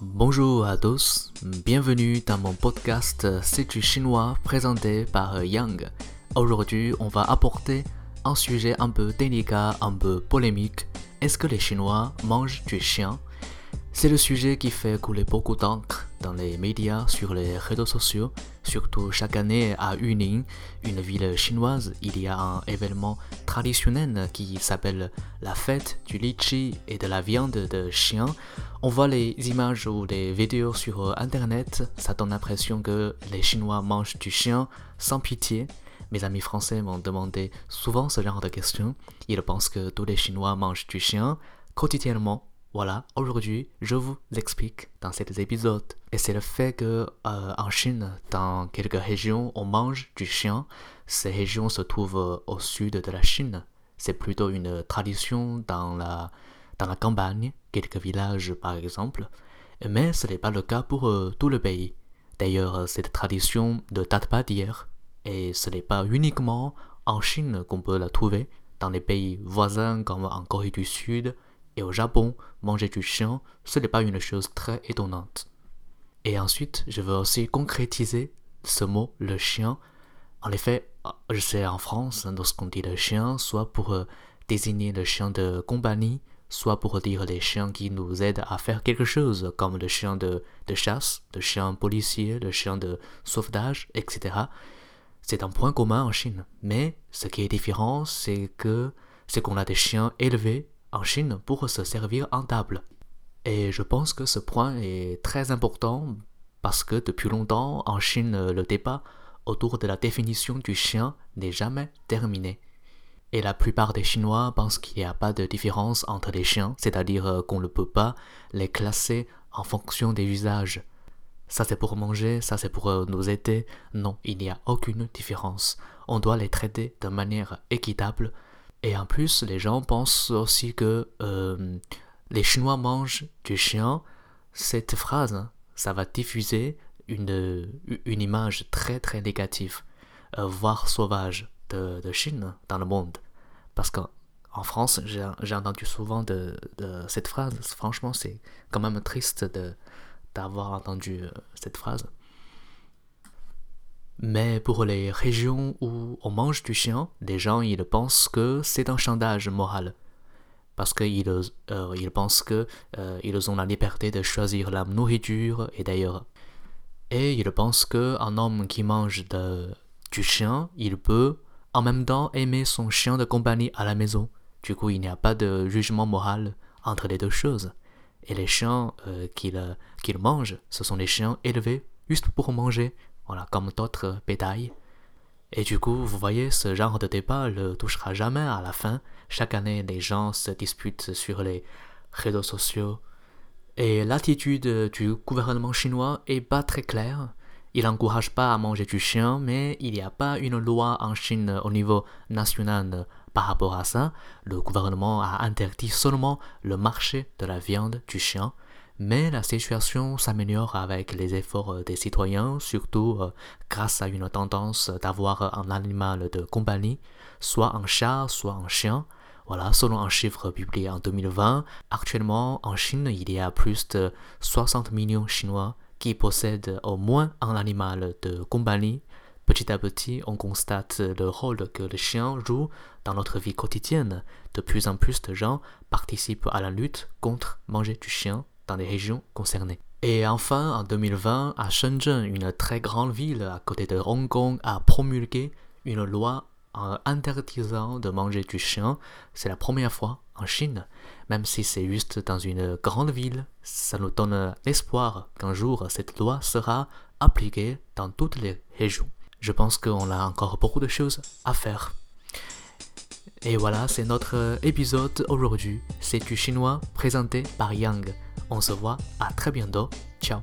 Bonjour à tous, bienvenue dans mon podcast C'est du chinois présenté par Yang. Aujourd'hui, on va apporter un sujet un peu délicat, un peu polémique. Est-ce que les Chinois mangent du chien? C'est le sujet qui fait couler beaucoup d'encre dans les médias, sur les réseaux sociaux. Surtout chaque année à Yuning, une ville chinoise, il y a un événement traditionnel qui s'appelle la fête du litchi et de la viande de chien. On voit les images ou les vidéos sur internet, ça donne l'impression que les Chinois mangent du chien sans pitié. Mes amis français m'ont demandé souvent ce genre de questions. Ils pensent que tous les Chinois mangent du chien quotidiennement. Voilà, aujourd'hui, je vous explique dans cet épisode. Et c'est le fait que euh, en Chine, dans quelques régions, on mange du chien. Ces régions se trouvent au sud de la Chine. C'est plutôt une tradition dans la, dans la campagne, quelques villages par exemple. Mais ce n'est pas le cas pour euh, tout le pays. D'ailleurs, cette tradition ne date pas d'hier. Et ce n'est pas uniquement en Chine qu'on peut la trouver. Dans les pays voisins comme en Corée du Sud, et au Japon, manger du chien, ce n'est pas une chose très étonnante. Et ensuite, je veux aussi concrétiser ce mot, le chien. En effet, je sais en France, lorsqu'on dit le chien, soit pour euh, désigner le chien de compagnie, soit pour dire les chiens qui nous aident à faire quelque chose, comme le chien de, de chasse, le chien policier, le chien de sauvetage, etc. C'est un point commun en Chine. Mais ce qui est différent, c'est que c'est qu'on a des chiens élevés en Chine pour se servir en table. Et je pense que ce point est très important parce que depuis longtemps en Chine le débat autour de la définition du chien n'est jamais terminé. Et la plupart des Chinois pensent qu'il n'y a pas de différence entre les chiens, c'est-à-dire qu'on ne peut pas les classer en fonction des usages. Ça c'est pour manger, ça c'est pour nous aider. Non, il n'y a aucune différence. On doit les traiter de manière équitable et en plus, les gens pensent aussi que euh, les Chinois mangent du chien. Cette phrase, ça va diffuser une, une image très très négative, euh, voire sauvage de, de, Chine dans le monde. Parce qu'en France, j'ai entendu souvent de, cette phrase. Franchement, c'est quand même triste d'avoir entendu euh, cette phrase. Mais pour les régions où on mange du chien, les gens ils pensent que c'est un chantage moral. Parce qu'ils euh, ils pensent qu'ils euh, ont la liberté de choisir la nourriture et d'ailleurs. Et ils pensent qu'un homme qui mange du chien, il peut en même temps aimer son chien de compagnie à la maison. Du coup, il n'y a pas de jugement moral entre les deux choses. Et les chiens euh, qu'il mange, ce sont des chiens élevés juste pour manger, voilà, comme d'autres bétails. Et du coup, vous voyez, ce genre de débat ne touchera jamais à la fin. Chaque année, les gens se disputent sur les réseaux sociaux. Et l'attitude du gouvernement chinois est pas très claire. Il n'encourage pas à manger du chien, mais il n'y a pas une loi en Chine au niveau national par rapport à ça. Le gouvernement a interdit seulement le marché de la viande du chien. Mais la situation s'améliore avec les efforts euh, des citoyens, surtout euh, grâce à une tendance d'avoir un animal de compagnie, soit un chat, soit un chien. Voilà, selon un chiffre publié en 2020, actuellement en Chine, il y a plus de 60 millions Chinois qui possèdent au moins un animal de compagnie. Petit à petit, on constate le rôle que le chien joue dans notre vie quotidienne. De plus en plus de gens participent à la lutte contre manger du chien dans les régions concernées. Et enfin, en 2020, à Shenzhen, une très grande ville à côté de Hong Kong, a promulgué une loi interdisant de manger du chien. C'est la première fois en Chine, même si c'est juste dans une grande ville, ça nous donne l'espoir qu'un jour cette loi sera appliquée dans toutes les régions. Je pense qu'on a encore beaucoup de choses à faire. Et voilà, c'est notre épisode aujourd'hui. C'est du chinois présenté par Yang. On se voit à très bientôt. Ciao